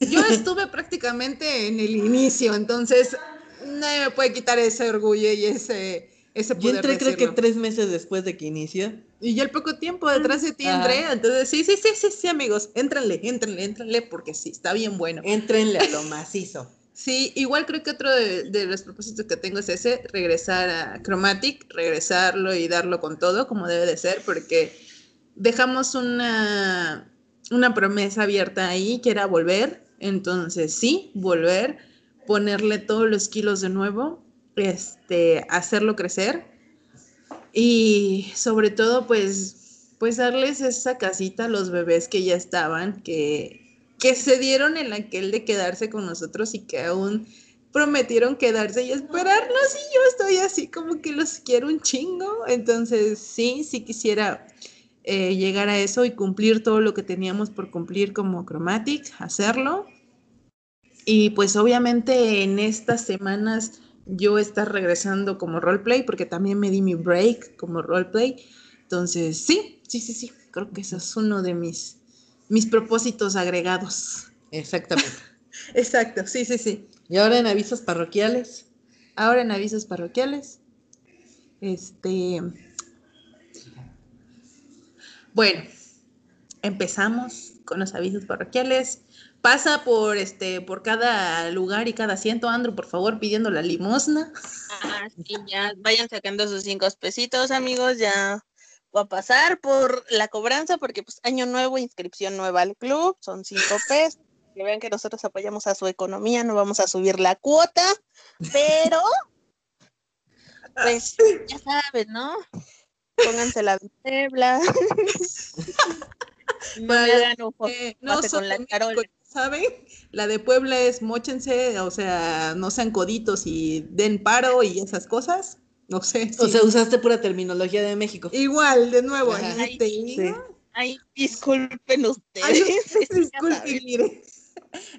Yo estuve prácticamente en el inicio, entonces nadie me puede quitar ese orgullo y ese, ese Yo entré creo que tres meses después de que inició. Y yo el poco tiempo detrás de ti Ah. entré, entonces sí, sí, sí, sí, sí, amigos, éntrenle, éntrenle, éntrenle, porque sí, está bien bueno. Entrenle a lo macizo. Sí, igual creo que otro de, de los propósitos que tengo es ese, regresar a Chromatic, regresarlo y darlo con todo, como debe de ser, porque dejamos una, una promesa abierta ahí, que era volver, entonces sí, volver, ponerle todos los kilos de nuevo, este, hacerlo crecer y sobre todo pues, pues darles esa casita a los bebés que ya estaban, que, que se dieron en aquel de quedarse con nosotros y que aún prometieron quedarse y esperarnos y yo estoy así como que los quiero un chingo. Entonces sí, sí quisiera eh, llegar a eso y cumplir todo lo que teníamos por cumplir como Chromatic, hacerlo. Y pues obviamente en estas semanas yo estar regresando como roleplay porque también me di mi break como roleplay. Entonces sí, sí, sí, sí, creo que eso es uno de mis, mis propósitos agregados. Exactamente. Exacto, sí, sí, sí. Y ahora en avisos parroquiales. Ahora en avisos parroquiales. Este. Bueno, empezamos con los avisos parroquiales. Pasa por este, por cada lugar y cada asiento, Andrew, por favor, pidiendo la limosna. Ah, sí, ya vayan sacando sus cinco pesitos, amigos, ya va a pasar por la cobranza porque pues año nuevo, inscripción nueva al club, son cinco pesos. Que vean que nosotros apoyamos a su economía, no vamos a subir la cuota, pero pues ya saben, ¿no? Pónganse la Puebla. no hagan un Eh, no con la de Carol. ¿Saben? La de Puebla es mochense, o sea, no sean coditos y den paro y esas cosas. No sé. O sea, usaste pura terminología de México. Igual, de nuevo, Ajá. ¿no Ay, te sí. digo? Ay, disculpen ustedes. Ay, es que ya disculpe, saben. mire.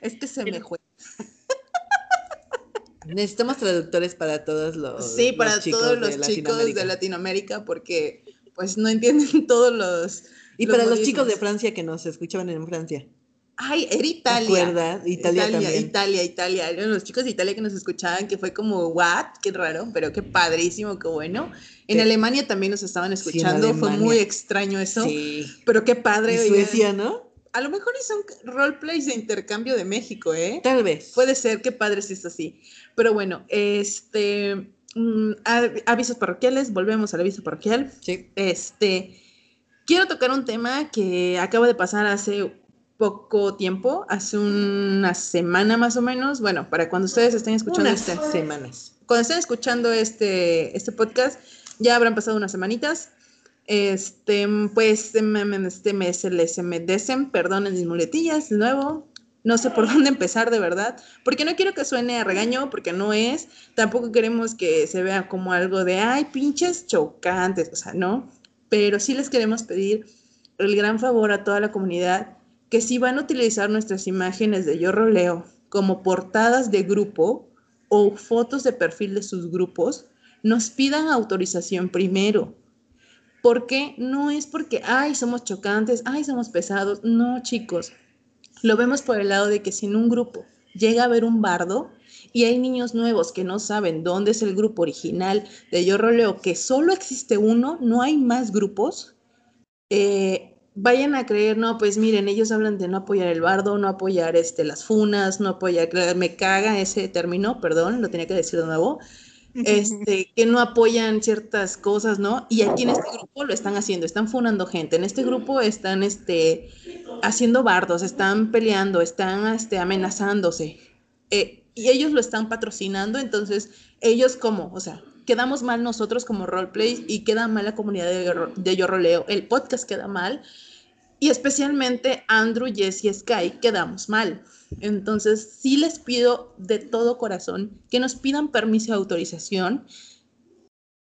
Es que se me fue. Necesitamos traductores para todos los. Sí, para los chicos todos los de chicos de Latinoamérica. Porque pues no entienden todos los. Y los para los chicos de. Francia que nos escuchaban en Francia. Ay, era Italia. ¿Recuerdas? Italia, Italia, también. Italia, Italia. Eran los chicos de Italia que nos escuchaban, que fue como, what? Qué raro, pero qué padrísimo, qué bueno. En Sí. Alemania también nos estaban en escuchando, fue muy extraño eso, Sí. pero qué padre. Oigan. Suecia, ¿no? A lo mejor hizo un roleplay de intercambio de México, ¿eh? Tal vez. Puede ser, qué padre si es así. Pero bueno, este, mm, avisos parroquiales, volvemos al aviso parroquial. Sí. Este, quiero tocar un tema que acaba de pasar hace poco tiempo, hace una semana más o menos. Bueno, para cuando ustedes estén escuchando Unas este, semanas. cuando estén escuchando este, este podcast, ya habrán pasado unas semanitas. Este, pues, me, este, me, se, les- se me desen, perdonen mis muletillas de nuevo. No sé por dónde empezar de verdad, porque no quiero que suene a regaño, porque no es. Tampoco queremos que se vea como algo de, ay, pinches chocantes, o sea, no. Pero sí les queremos pedir el gran favor a toda la comunidad que si van a utilizar nuestras imágenes de Yo Roleo como portadas de grupo o fotos de perfil de sus grupos, nos pidan autorización primero. Porque no es porque, ay, somos chocantes, ay, somos pesados. No, chicos. Lo vemos por el lado de que si en un grupo llega a haber un bardo y hay niños nuevos que no saben dónde es el grupo original de Yo Roleo, que solo existe uno, no hay más grupos, eh, vayan a creer, no, pues miren, ellos hablan de no apoyar el bardo, no apoyar este, las funas, no apoyar, me caga ese término, perdón, lo tenía que decir de nuevo, este, que no apoyan ciertas cosas, ¿no? Y aquí en este grupo lo están haciendo, están funando gente, en este grupo están este, haciendo bardos, están peleando, están este, amenazándose, eh, y ellos lo están patrocinando, entonces ellos como, o sea, quedamos mal nosotros como roleplay y queda mal la comunidad de, de Yo Roleo, el podcast queda mal, y especialmente Andrew, Jesse y Sky quedamos mal. Entonces, sí les pido de todo corazón que nos pidan permiso de autorización.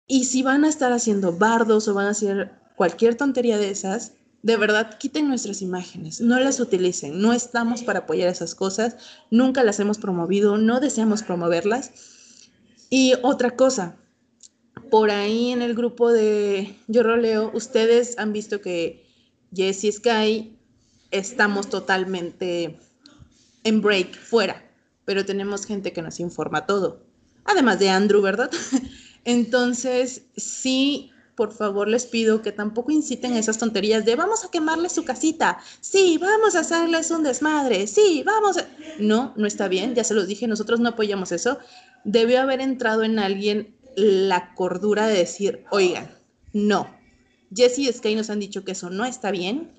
Y si van a estar haciendo bardos o van a hacer cualquier tontería de esas, de verdad quiten nuestras imágenes, no las utilicen. No estamos para apoyar esas cosas, nunca las hemos promovido, no deseamos promoverlas. Y otra cosa, por ahí en el grupo de Yo Roleo, ustedes han visto que Jess y Sky estamos totalmente en break, fuera, pero tenemos gente que nos informa todo. Además de Andrew, ¿verdad? Entonces, sí, por favor les pido que tampoco inciten a esas tonterías de vamos a quemarles su casita, sí, vamos a hacerles un desmadre, sí, vamos a... No, no está bien, ya se los dije, nosotros no apoyamos eso. Debió haber entrado en alguien la cordura de decir, oigan, no, Jesse y Sky nos han dicho que eso no está bien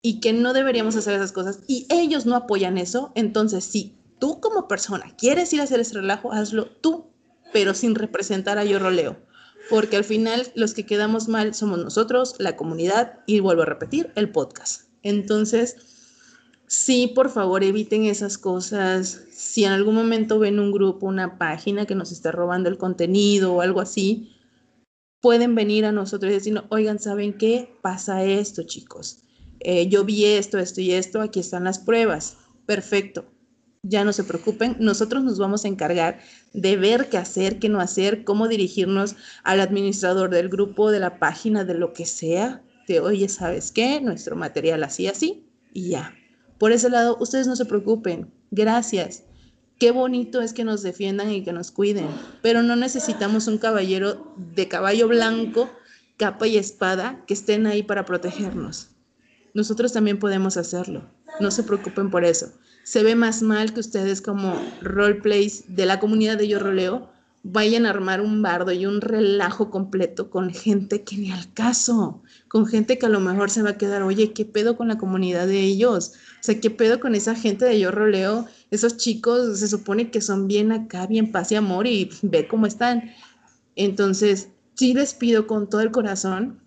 y que no deberíamos hacer esas cosas y ellos no apoyan eso, entonces si tú como persona quieres ir a hacer ese relajo, hazlo tú, pero sin representar a Yo Roleo, porque al final los que quedamos mal somos nosotros, la comunidad y vuelvo a repetir, el podcast. Entonces, sí, por favor, eviten esas cosas. Si en algún momento ven un grupo, una página que nos está robando el contenido o algo así, pueden venir a nosotros y decirnos, oigan, ¿saben qué? Pasa esto, chicos. Eh, yo vi esto, esto y esto, aquí están las pruebas. Perfecto. Ya no se preocupen, nosotros nos vamos a encargar de ver qué hacer, qué no hacer, cómo dirigirnos al administrador del grupo, de la página, de lo que sea. De, oye, ¿sabes qué? Nuestro material así, así, y ya. Por ese lado, ustedes no se preocupen. Gracias. Qué bonito es que nos defiendan y que nos cuiden, pero no necesitamos un caballero de caballo blanco, capa y espada que estén ahí para protegernos. Nosotros también podemos hacerlo. No se preocupen por eso. Se ve más mal que ustedes como roleplays de la comunidad de Yo Roleo vayan a armar un bardo y un relajo completo con gente que ni al caso, con gente que a lo mejor se va a quedar, oye, ¿qué pedo con la comunidad de ellos? O sea, ¿qué pedo con esa gente de Yo Roleo? Esos chicos se supone que son bien acá, bien paz y amor y ve cómo están. Entonces, sí les pido con todo el corazón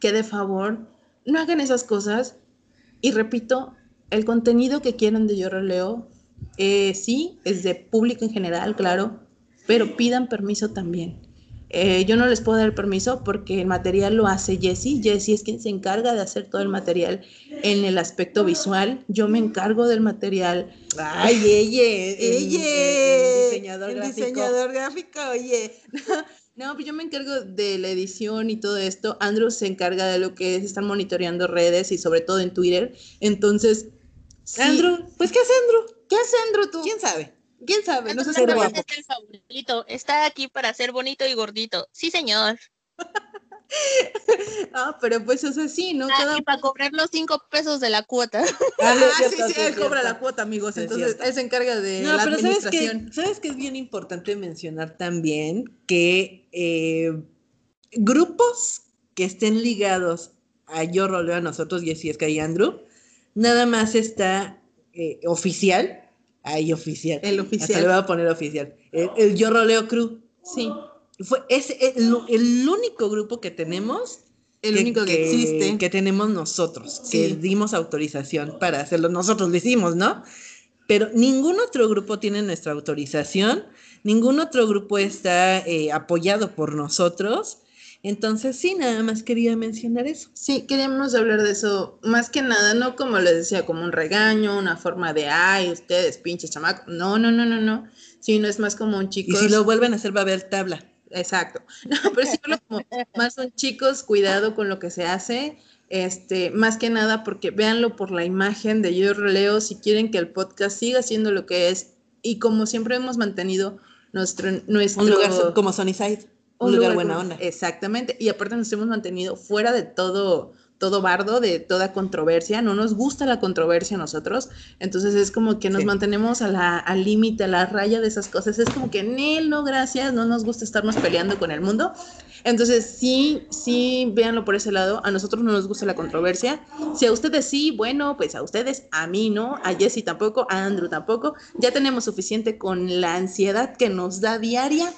que de favor no hagan esas cosas. Y repito, el contenido que quieran de Yo Roleo, eh, sí, es de público en general, claro, pero pidan permiso también. Eh, yo no les puedo dar el permiso porque el material lo hace Jessie. Jessie es quien se encarga de hacer todo el material en el aspecto visual. Yo me encargo del material. Ay, ella, el, ella, el diseñador el gráfico. diseñador gráfico, oye. No, pues yo me encargo de la edición y todo esto. Andrew se encarga de lo que es estar monitoreando redes y sobre todo en Twitter. Entonces, Sí. Andrew, pues ¿qué hace Andrew? ¿Qué hace Andrew tú? ¿Quién sabe? ¿Quién sabe? No sé si ser también guapo. es el favorito. Está aquí para ser bonito y gordito. Sí, señor. Ah, pero pues, o sea, sí, ¿no? Ah, Cada y para cobrar los cinco pesos de la cuota. Ah, Ah, es sí, sí, es él cobra la cuota, amigos. Es Entonces, cierto. él se encarga de No, la pero ¿sabes que, administración. ¿sabes que es bien importante mencionar también? Que eh, grupos que estén ligados a Yo Roleo, a nosotros, Jessica y Andrew, nada más está eh, oficial. Ahí oficial. El Hasta le oficial. voy a poner oficial. El, el Yo Roleo Crew. Sí, Fue, es el, el único grupo que tenemos el único que, existe. que tenemos nosotros, que Sí. dimos autorización para hacerlo. Nosotros lo hicimos, ¿no? Pero ningún otro grupo tiene nuestra autorización, ningún otro grupo está eh, apoyado por nosotros. Entonces, sí, nada más quería mencionar eso. Sí, queríamos hablar de eso, más que nada, no como les decía, como un regaño, una forma de, ay, ustedes pinches chamacos. No, no, no, no, no. Sí, no es más como un Y chico. si lo vuelven a hacer, va a haber tabla. Exacto. No, pero sí hablo como más son chicos, cuidado con lo que se hace. Este, más que nada porque véanlo por la imagen de Yo Releo, si quieren que el podcast siga siendo lo que es, y como siempre hemos mantenido nuestro, nuestro Un lugar como Sunnyside, un, lugar, buena como- onda. Exactamente. Y aparte nos hemos mantenido fuera de todo, todo bardo, de toda controversia. No nos gusta la controversia a nosotros. Entonces es como que nos Sí. mantenemos a la, al límite, a la raya de esas cosas. Es como que, no, gracias, no nos gusta estarnos peleando con el mundo. Entonces, sí, sí, véanlo por ese lado. A nosotros no nos gusta la controversia. Si a ustedes sí, bueno, pues a ustedes, a mí no, a Jesse tampoco, a Andrew tampoco. Ya tenemos suficiente con la ansiedad que nos da diaria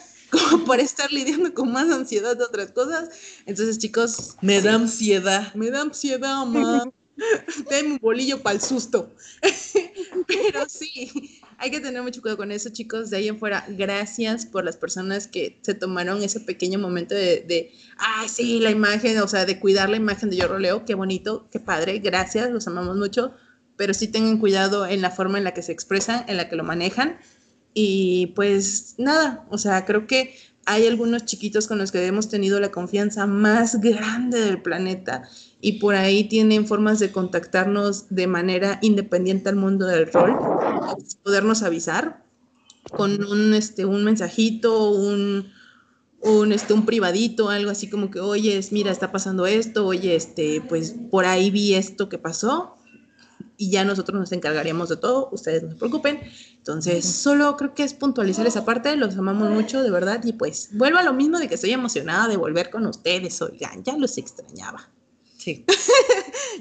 como por estar lidiando con más ansiedad de otras cosas. Entonces, chicos, Me da ansiedad. me da ansiedad, ma. Dame un bolillo para el susto. Pero sí, hay que tener mucho cuidado con eso, chicos. De ahí en fuera, gracias por las personas que se tomaron ese pequeño momento de, de ay, sí, la imagen, o sea, de cuidar la imagen de Yo Roleo. Qué bonito, qué padre, gracias, los amamos mucho. Pero sí tengan cuidado en la forma en la que se expresan, en la que lo manejan. Y pues nada, o sea, creo que hay algunos chiquitos con los que hemos tenido la confianza más grande del planeta y por ahí tienen formas de contactarnos de manera independiente al mundo del rol, podernos avisar con un, este, un mensajito, un, un, este, un privadito, algo así como que, oye, mira, está pasando esto, oye, este, pues por ahí vi esto que pasó y ya nosotros nos encargaríamos de todo, ustedes no se preocupen. Entonces, solo creo que es puntualizar esa parte, los amamos mucho, de verdad, y pues vuelvo a lo mismo de que estoy emocionada de volver con ustedes, oigan, ya los extrañaba. Sí.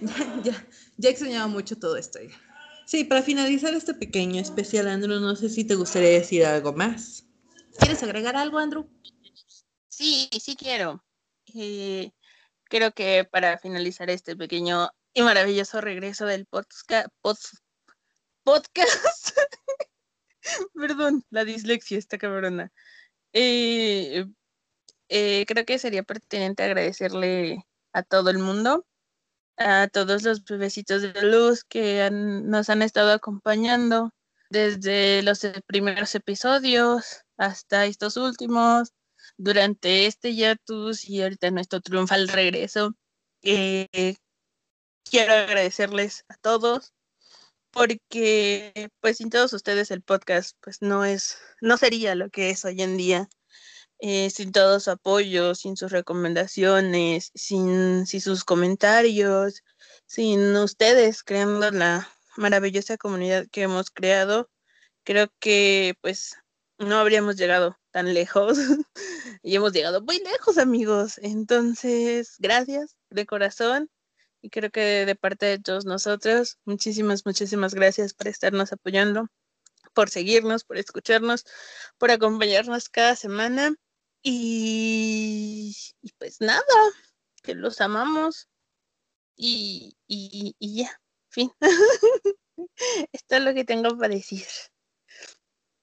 Ya, ya, ya extrañaba mucho todo esto, oigan. Sí, para finalizar este pequeño especial, Andrew, no sé si te gustaría decir algo más. ¿Quieres agregar algo, Andrew? Sí, sí quiero. Eh, creo que para finalizar este pequeño y maravilloso regreso del podcast, perdón, la dislexia está cabrona. Eh, eh, creo que sería pertinente agradecerle a todo el mundo, a todos los bebecitos de luz que nos han estado acompañando desde los primeros episodios hasta estos últimos, durante este hiatus y ahorita nuestro triunfal regreso. Eh, quiero agradecerles a todos porque pues sin todos ustedes el podcast pues no es no sería lo que es hoy en día. Eh, sin todo su apoyo sin sus recomendaciones sin, sin sus comentarios sin ustedes creando la maravillosa comunidad que hemos creado creo que pues no habríamos llegado tan lejos y hemos llegado muy lejos amigos. Entonces gracias de corazón y creo que de parte de todos nosotros, muchísimas, muchísimas gracias por estarnos apoyando, por seguirnos, por escucharnos, por acompañarnos cada semana. Y, pues nada, que los amamos. Y, y, y ya, fin. Esto es lo que tengo para decir.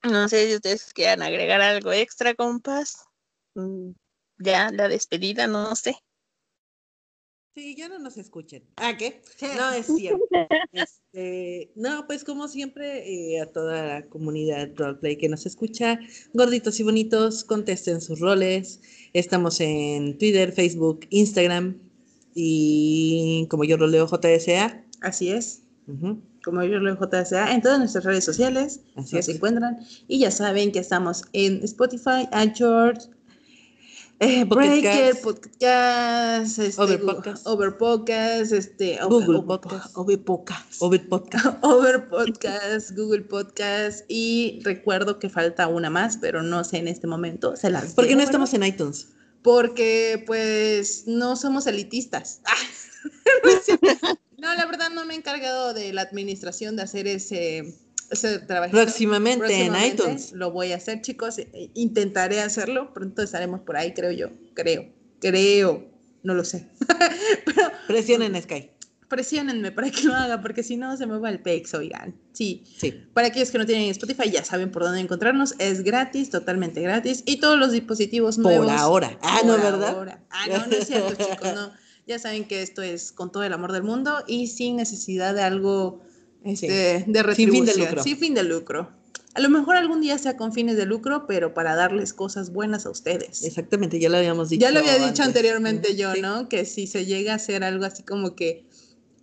No sé si ustedes quieran agregar algo extra, compas. Mm, Ya, la despedida, no sé. Sí, ya no nos escuchen. ¿Ah, qué? No, es cierto. Este, no, pues como siempre, eh, a toda la comunidad roleplay que nos escucha, gorditos y bonitos, contesten sus roles. Estamos en Twitter, Facebook, Instagram y como yo roleo JSA. Así es. Como yo lo JSA, en todas nuestras redes sociales Así nos es. encuentran. Y ya saben que estamos en Spotify, Anchor, eh, Breaker, Cast. Podcast, este, Overpodcast. Overpodcast, este, Google Over- Podcast. Overpodcast. Ovid Podcast. Over Podcast, Google Podcast y recuerdo que falta una más, pero no sé en este momento. Se las ¿Por qué no estamos en iTunes? Porque pues no somos elitistas. Ah. No, la verdad no me he encargado de la administración de hacer ese, ese. Próximamente, en iTunes. Lo voy a hacer, chicos. e- Intentaré hacerlo. Pronto estaremos por ahí, creo yo. Creo. Creo. No lo sé. Presionen Sky. Presionenme para que lo haga, porque si no se me va el pex, oigan. Sí. Sí. Para aquellos que no tienen Spotify, ya saben por dónde encontrarnos. Es gratis, totalmente gratis. Y todos los dispositivos Por nuevos. ahora. Ah, por no, ¿verdad? ahora. Ah, no, no es cierto, chicos. No. Ya saben que esto es con todo el amor del mundo y sin necesidad de algo este, de Sin fin de retribución. lucro. Sin fin de lucro. A lo mejor algún día sea con fines de lucro, pero para darles cosas buenas a ustedes. Exactamente, ya lo habíamos dicho. Ya lo había dicho antes. anteriormente yo, Sí. ¿no? Que si se llega a hacer algo así como que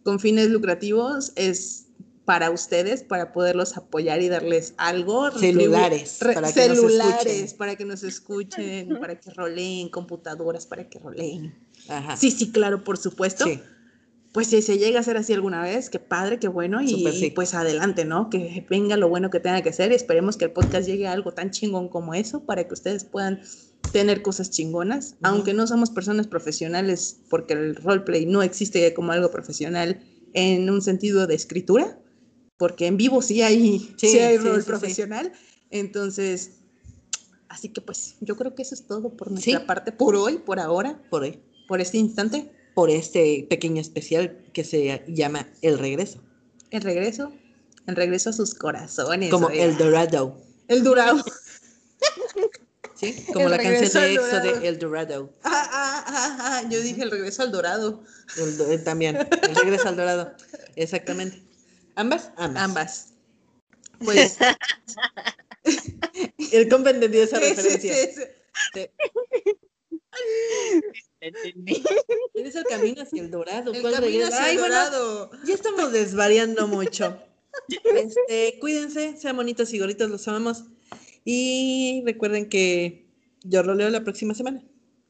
con fines lucrativos es para ustedes, para poderlos apoyar y darles algo. Celulares, re- para que nos celulares, escuchen. para que nos escuchen, para que roleen, computadoras, para que roleen. Ajá. Sí, sí, claro, por supuesto. Sí. Pues si se llega a hacer así alguna vez, qué padre, qué bueno, y sí. pues adelante, ¿no? Que venga lo bueno que tenga que ser y esperemos que el podcast llegue a algo tan chingón como eso para que ustedes puedan tener cosas chingonas, aunque no somos personas profesionales, porque el roleplay no existe como algo profesional en un sentido de escritura, porque en vivo sí hay, sí, Sí, hay sí, rol profesional, entonces, así que pues yo creo que eso es todo por nuestra parte, por hoy, por ahora, Por hoy. por este instante, Por este pequeño especial que se llama El Regreso. el regreso, el regreso a sus corazones. Como oiga. El Dorado. El Durao. ¿Sí? Como El la canción de EXO Dorado. de El Dorado. Ah, ah, ah, ah, yo dije el regreso al dorado. El do- eh, también. El Regreso al Dorado. Exactamente. ¿Ambas? Ambas. Ambas. Pues. El compa entendió esa sí, sí, referencia. sí, sí. Entendí. Es el camino hacia el dorado. El ¿Cuál camino hacia Ay, el bueno, dorado. ya estamos desvariando mucho. Este, cuídense, sean bonitos y gorritos, los amamos. Y recuerden que yo lo leo la próxima semana.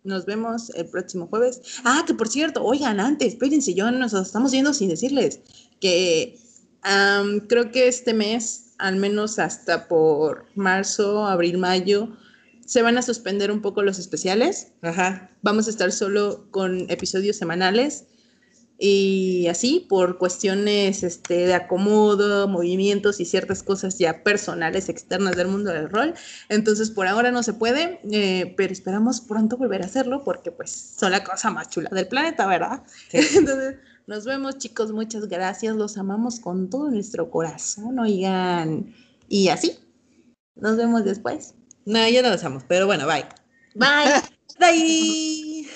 Nos vemos el próximo jueves. Ah, que por cierto, oigan, antes, espérense, yo nos estamos yendo sin decirles que am, creo que este mes, al menos hasta por marzo, abril, mayo, se van a suspender un poco los especiales. Ajá. Vamos a estar solo con episodios semanales y así por cuestiones este, de acomodo, movimientos y ciertas cosas ya personales externas del mundo del rol. Entonces por ahora no se puede, eh, pero esperamos pronto volver a hacerlo porque pues son la cosa más chula del planeta, ¿verdad? Sí. Entonces nos vemos chicos, muchas gracias, los amamos con todo nuestro corazón, oigan. Y así, nos vemos después. No, ya no lo usamos, pero bueno, bye. Bye. Bye.